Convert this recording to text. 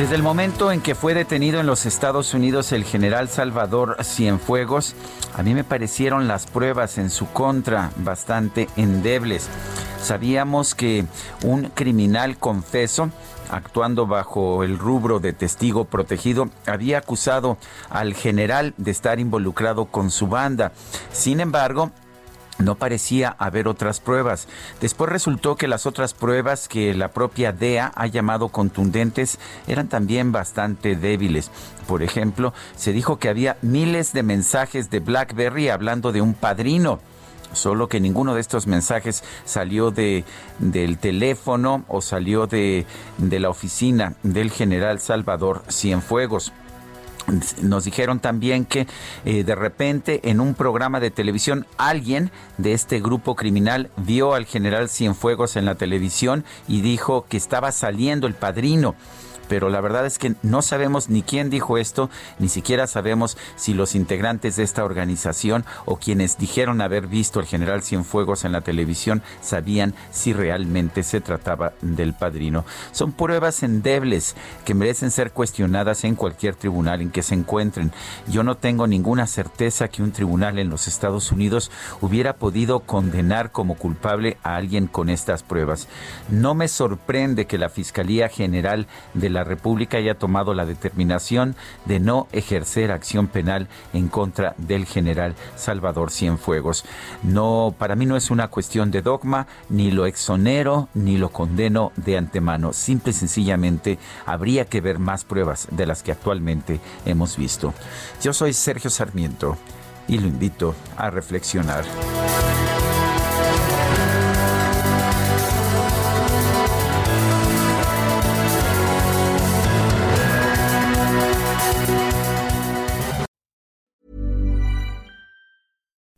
Desde el momento en que fue detenido en los Estados Unidos el general Salvador Cienfuegos, a mí me parecieron las pruebas en su contra bastante endebles. Sabíamos que un criminal confeso actuando bajo el rubro de testigo protegido, había acusado al general de estar involucrado con su banda. Sin embargo, no parecía haber otras pruebas. Después resultó que las otras pruebas que la propia DEA ha llamado contundentes eran también bastante débiles. Por ejemplo, se dijo que había miles de mensajes de BlackBerry hablando de un padrino solo que ninguno de estos mensajes salió de, del teléfono o salió de, de la oficina del general Salvador Cienfuegos. Nos dijeron también que eh, de repente en un programa de televisión alguien de este grupo criminal vio al general Cienfuegos en la televisión y dijo que estaba saliendo el padrino pero la verdad es que no sabemos ni quién dijo esto, ni siquiera sabemos si los integrantes de esta organización o quienes dijeron haber visto al general Cienfuegos en la televisión sabían si realmente se trataba del padrino. Son pruebas endebles que merecen ser cuestionadas en cualquier tribunal en que se encuentren. Yo no tengo ninguna certeza que un tribunal en los Estados Unidos hubiera podido condenar como culpable a alguien con estas pruebas. No me sorprende que la Fiscalía General de la la República haya tomado la determinación de no ejercer acción penal en contra del general Salvador Cienfuegos. No, para mí no es una cuestión de dogma, ni lo exonero ni lo condeno de antemano. Simple y sencillamente habría que ver más pruebas de las que actualmente hemos visto. Yo soy Sergio Sarmiento y lo invito a reflexionar.